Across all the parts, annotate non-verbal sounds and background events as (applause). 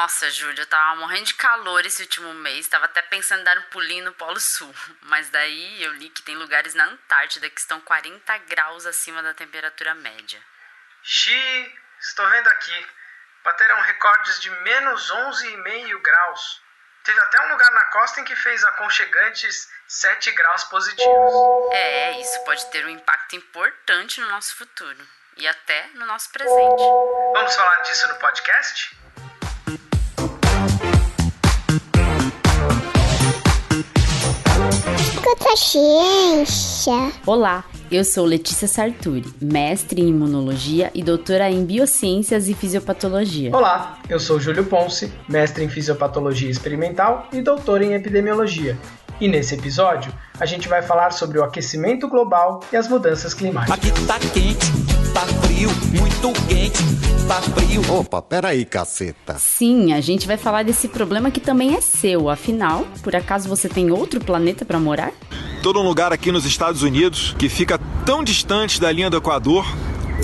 Nossa, Júlia, eu tava morrendo de calor esse último mês, tava até pensando em dar um pulinho no Polo Sul. (laughs) Mas daí eu li que tem lugares na Antártida que estão 40 graus acima da temperatura média. Xi, estou vendo aqui. Bateram recordes de menos 11,5 graus. Teve até um lugar na costa em que fez aconchegantes 7 graus positivos. É, isso pode ter um impacto importante no nosso futuro e até no nosso presente. Vamos falar disso no podcast? Ciência. Olá, eu sou Letícia Sarturi, mestre em imunologia e doutora em biociências e fisiopatologia. Olá, eu sou Júlio Ponce, mestre em fisiopatologia experimental e doutor em epidemiologia. E nesse episódio, a gente vai falar sobre o aquecimento global e as mudanças climáticas. Aqui tá quente, frio, muito quente, tá frio. Opa, peraí, caceta. Sim, a gente vai falar desse problema que também é seu. Afinal, por acaso você tem outro planeta para morar? Todo um lugar aqui nos Estados Unidos que fica tão distante da linha do Equador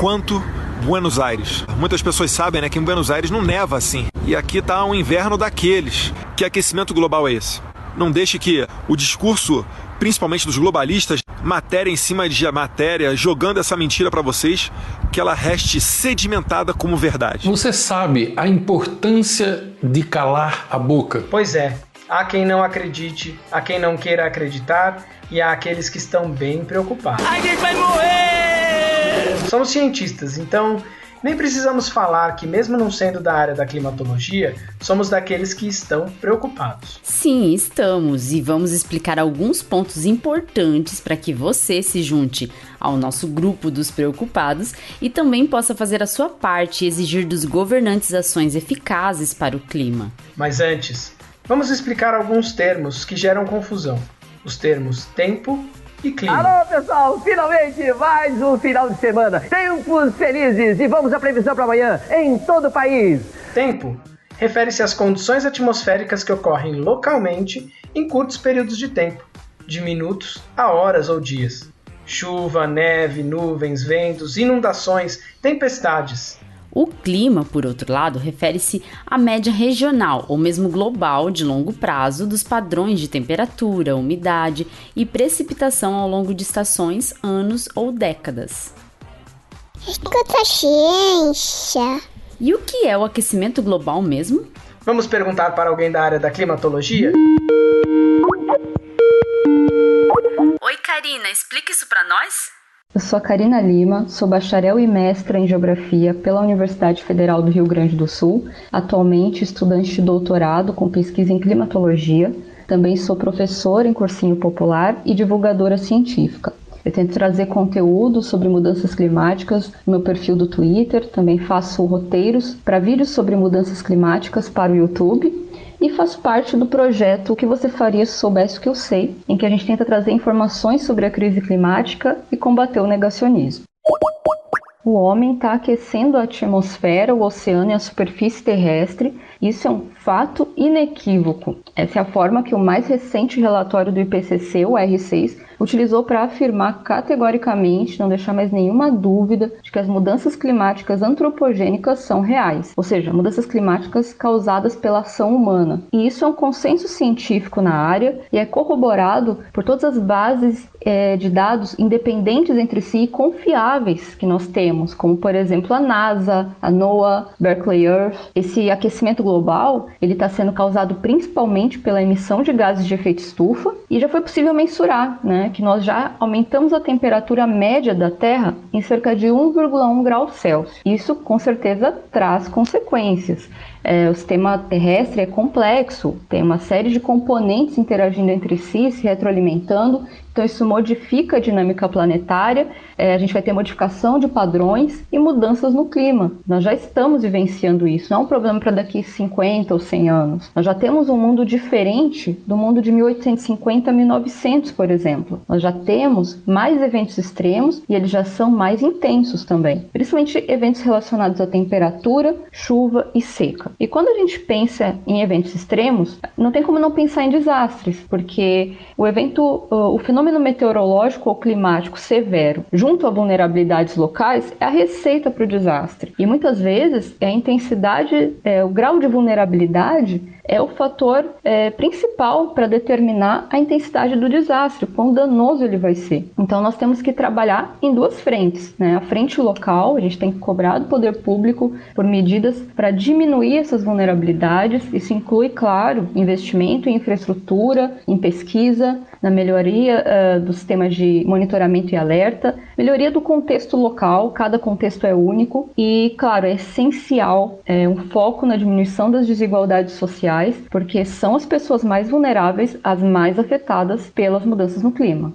quanto Buenos Aires. Muitas pessoas sabem né, que em Buenos Aires não neva assim. E aqui tá um inverno daqueles. Que aquecimento global é esse? Não deixe que o discurso, principalmente dos globalistas, matéria em cima de matéria, jogando essa mentira para vocês, que ela reste sedimentada como verdade. Você sabe a importância de calar a boca? Pois é, há quem não acredite, há quem não queira acreditar e há aqueles que estão bem preocupados. A gente vai morrer! Somos cientistas, então nem precisamos falar que, mesmo não sendo da área da climatologia, somos daqueles que estão preocupados. Sim, estamos e vamos explicar alguns pontos importantes para que você se junte ao nosso grupo dos preocupados e também possa fazer a sua parte e exigir dos governantes ações eficazes para o clima. Mas antes, vamos explicar alguns termos que geram confusão: os termos tempo e clima. Alô, pessoal! Finalmente mais um final de semana. Tempos felizes e vamos à previsão para amanhã em todo o país. Tempo refere-se às condições atmosféricas que ocorrem localmente em curtos períodos de tempo, de minutos a horas ou dias. Chuva, neve, nuvens, ventos, inundações, tempestades. O clima, por outro lado, refere-se à média regional ou mesmo global de longo prazo dos padrões de temperatura, umidade e precipitação ao longo de estações, anos ou décadas. Escuta ciência. E o que é o aquecimento global mesmo? Vamos perguntar para alguém da área da climatologia? Oi, Karina, explica isso para nós? Eu sou a Karina Lima, sou bacharel e mestra em Geografia pela Universidade Federal do Rio Grande do Sul, atualmente estudante de doutorado com pesquisa em climatologia. Também sou professora em cursinho popular e divulgadora científica. Eu tento trazer conteúdo sobre mudanças climáticas no meu perfil do Twitter, também faço roteiros para vídeos sobre mudanças climáticas para o YouTube e faço parte do projeto O que você faria se soubesse o que eu sei, em que a gente tenta trazer informações sobre a crise climática e combater o negacionismo. O homem está aquecendo a atmosfera, o oceano e a superfície terrestre. Isso é um fato inequívoco. Essa é a forma que o mais recente relatório do IPCC, o R6, utilizou para afirmar categoricamente, não deixar mais nenhuma dúvida de que as mudanças climáticas antropogênicas são reais, ou seja, mudanças climáticas causadas pela ação humana. E isso é um consenso científico na área e é corroborado por todas as bases é, de dados independentes entre si e confiáveis que nós temos, como por exemplo a NASA, a NOAA, Berkeley Earth. Esse aquecimento global ele está sendo causado principalmente pela emissão de gases de efeito estufa e já foi possível mensurar, né, que nós já aumentamos a temperatura média da Terra em cerca de 1,1 grau Celsius. Isso com certeza traz consequências. É, o sistema terrestre é complexo, tem uma série de componentes interagindo entre si, se retroalimentando, então isso modifica a dinâmica planetária, é, a gente vai ter modificação de padrões e mudanças no clima. Nós já estamos vivenciando isso, não é um problema para daqui 50 ou 100 anos. Nós já temos um mundo diferente do mundo de 1850 a 1900, por exemplo. Nós já temos mais eventos extremos e eles já são mais intensos também, principalmente eventos relacionados à temperatura, chuva e seca. E quando a gente pensa em eventos extremos, não tem como não pensar em desastres, porque o evento, o fenômeno meteorológico ou climático severo, junto a vulnerabilidades locais, é a receita para o desastre. E muitas vezes é a intensidade, é, o grau de vulnerabilidade é o fator é, principal para determinar a intensidade do desastre, quão danoso ele vai ser. Então nós temos que trabalhar em duas frentes, né? A frente local, a gente tem que cobrar do poder público por medidas para diminuir essas vulnerabilidades. Isso inclui, claro, investimento em infraestrutura, em pesquisa, na melhoria uh, do sistema de monitoramento e alerta, melhoria do contexto local, cada contexto é único e, claro, é essencial é, um foco na diminuição das desigualdades sociais, porque são as pessoas mais vulneráveis as mais afetadas pelas mudanças no clima.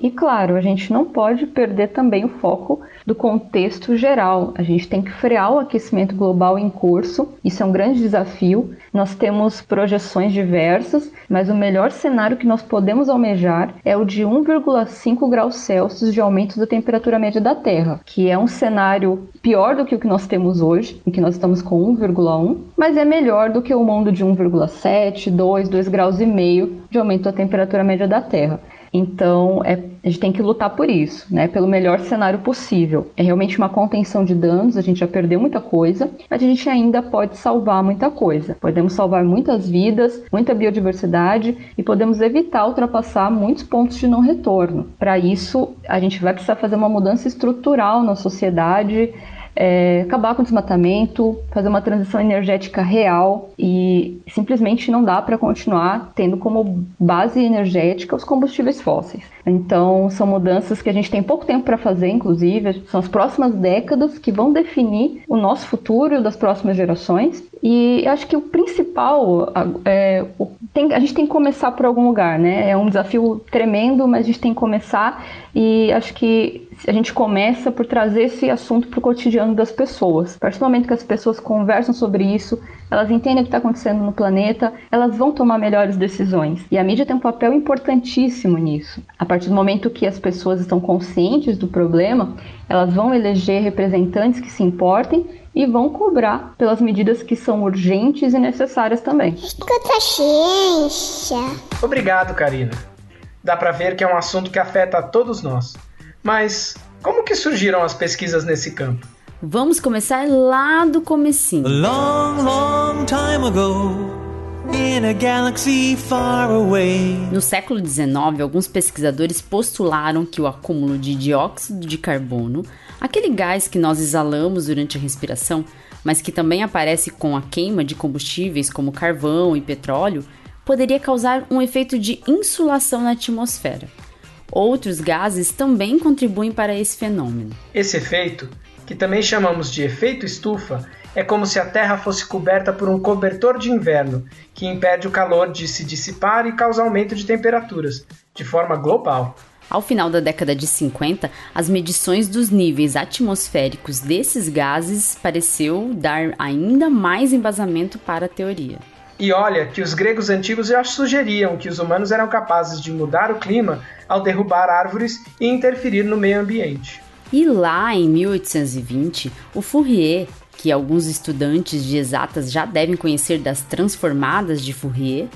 E claro, a gente não pode perder também o foco do contexto geral. A gente tem que frear o aquecimento global em curso, isso é um grande desafio. Nós temos projeções diversas, mas o melhor cenário que nós podemos almejar é o de 1,5 graus Celsius de aumento da temperatura média da Terra, que é um cenário pior do que o que nós temos hoje, em que nós estamos com 1,1, mas é melhor do que o mundo de 1,7, 2, 2 graus e meio de aumento da temperatura média da Terra. Então, é, a gente tem que lutar por isso, né? Pelo melhor cenário possível. É realmente uma contenção de danos, a gente já perdeu muita coisa, mas a gente ainda pode salvar muita coisa. Podemos salvar muitas vidas, muita biodiversidade e podemos evitar ultrapassar muitos pontos de não retorno. Para isso, a gente vai precisar fazer uma mudança estrutural na sociedade é, acabar com o desmatamento, fazer uma transição energética real e simplesmente não dá para continuar tendo como base energética os combustíveis fósseis. Então, são mudanças que a gente tem pouco tempo para fazer, inclusive, são as próximas décadas que vão definir o nosso futuro e o das próximas gerações. E acho que o principal é, tem, a gente tem que começar por algum lugar, né? É um desafio tremendo, mas a gente tem que começar e acho que a gente começa por trazer esse assunto para o cotidiano das pessoas. A partir do momento que as pessoas conversam sobre isso, elas entendem o que está acontecendo no planeta, elas vão tomar melhores decisões. E a mídia tem um papel importantíssimo nisso. A partir do momento que as pessoas estão conscientes do problema, elas vão eleger representantes que se importem e vão cobrar pelas medidas que são urgentes e necessárias também. Escuta ciência. Obrigado, Karina. Dá para ver que é um assunto que afeta a todos nós. Mas como que surgiram as pesquisas nesse campo? Vamos começar lá do comecinho. Long, long time ago. In a galaxy far away. No século XIX, alguns pesquisadores postularam que o acúmulo de dióxido de carbono, aquele gás que nós exalamos durante a respiração, mas que também aparece com a queima de combustíveis como carvão e petróleo, poderia causar um efeito de insulação na atmosfera. Outros gases também contribuem para esse fenômeno. Esse efeito, que também chamamos de efeito estufa, é como se a Terra fosse coberta por um cobertor de inverno, que impede o calor de se dissipar e causa aumento de temperaturas, de forma global. Ao final da década de 50, as medições dos níveis atmosféricos desses gases pareceu dar ainda mais embasamento para a teoria. E olha que os gregos antigos já sugeriam que os humanos eram capazes de mudar o clima ao derrubar árvores e interferir no meio ambiente. E lá em 1820, o Fourier, que alguns estudantes de exatas já devem conhecer das transformadas de Fourier,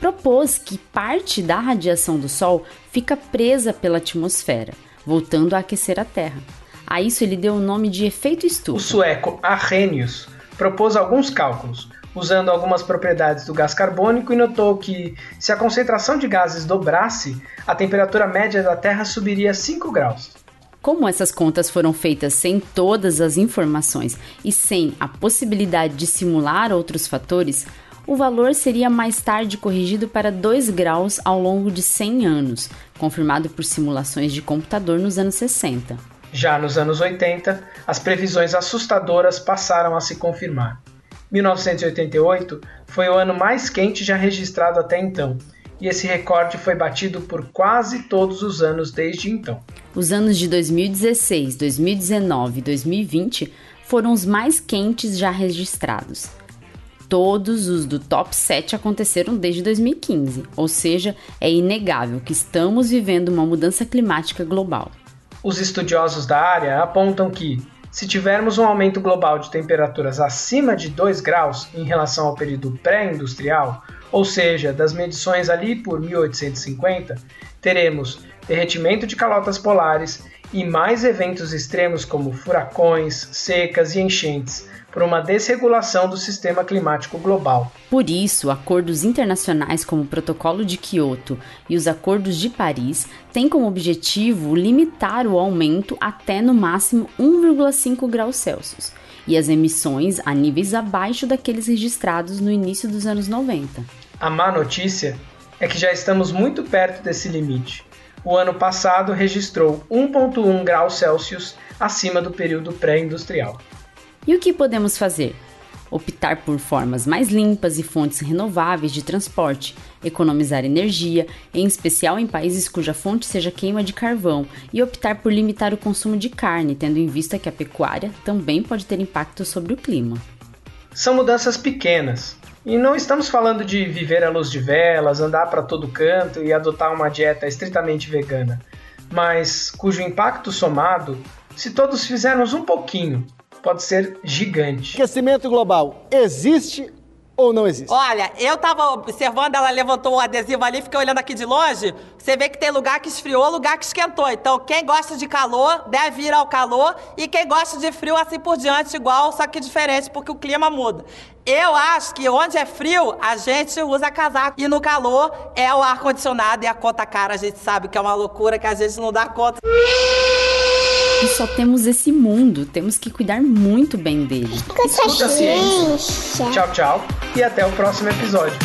propôs que parte da radiação do Sol fica presa pela atmosfera, voltando a aquecer a Terra. A isso ele deu o nome de efeito estufa. O sueco Arrhenius propôs alguns cálculos, usando algumas propriedades do gás carbônico e notou que, se a concentração de gases dobrasse, a temperatura média da Terra subiria 5 graus. Como essas contas foram feitas sem todas as informações e sem a possibilidade de simular outros fatores, o valor seria mais tarde corrigido para 2 graus ao longo de 100 anos, confirmado por simulações de computador nos anos 60. Já nos anos 80, as previsões assustadoras passaram a se confirmar. 1988 foi o ano mais quente já registrado até então, e esse recorde foi batido por quase todos os anos desde então. Os anos de 2016, 2019 e 2020 foram os mais quentes já registrados. Todos os do top 7 aconteceram desde 2015, ou seja, é inegável que estamos vivendo uma mudança climática global. Os estudiosos da área apontam que, Se tivermos um aumento global de temperaturas acima de 2 graus em relação ao período pré-industrial, ou seja, das medições ali por 1850, teremos derretimento de calotas polares e mais eventos extremos como furacões, secas e enchentes, por uma desregulação do sistema climático global. Por isso, acordos internacionais como o Protocolo de Quioto e os Acordos de Paris têm como objetivo limitar o aumento até no máximo 1,5 graus Celsius e as emissões a níveis abaixo daqueles registrados no início dos anos 90. A má notícia é que já estamos muito perto desse limite. O ano passado registrou 1,1 graus Celsius acima do período pré-industrial. E o que podemos fazer? Optar por formas mais limpas e fontes renováveis de transporte, economizar energia, em especial em países cuja fonte seja queima de carvão, e optar por limitar o consumo de carne, tendo em vista que a pecuária também pode ter impacto sobre o clima. São mudanças pequenas, e não estamos falando de viver à luz de velas, andar para todo canto e adotar uma dieta estritamente vegana, mas cujo impacto somado, se todos fizermos um pouquinho, pode ser gigante. Aquecimento global existe ou não existe? Olha, eu tava observando, ela levantou o adesivo ali, fiquei olhando aqui de longe. Você vê que tem lugar que esfriou, lugar que esquentou. Então, quem gosta de calor deve ir ao calor e quem gosta de frio assim por diante, igual, só que diferente, porque o clima muda. Eu acho que onde é frio, a gente usa casaco. E no calor é o ar-condicionado e a conta cara. A gente sabe que é uma loucura que a gente não dá conta. E só temos esse mundo, temos que cuidar muito bem dele. Escuta a ciência. Tchau, tchau e até o próximo episódio.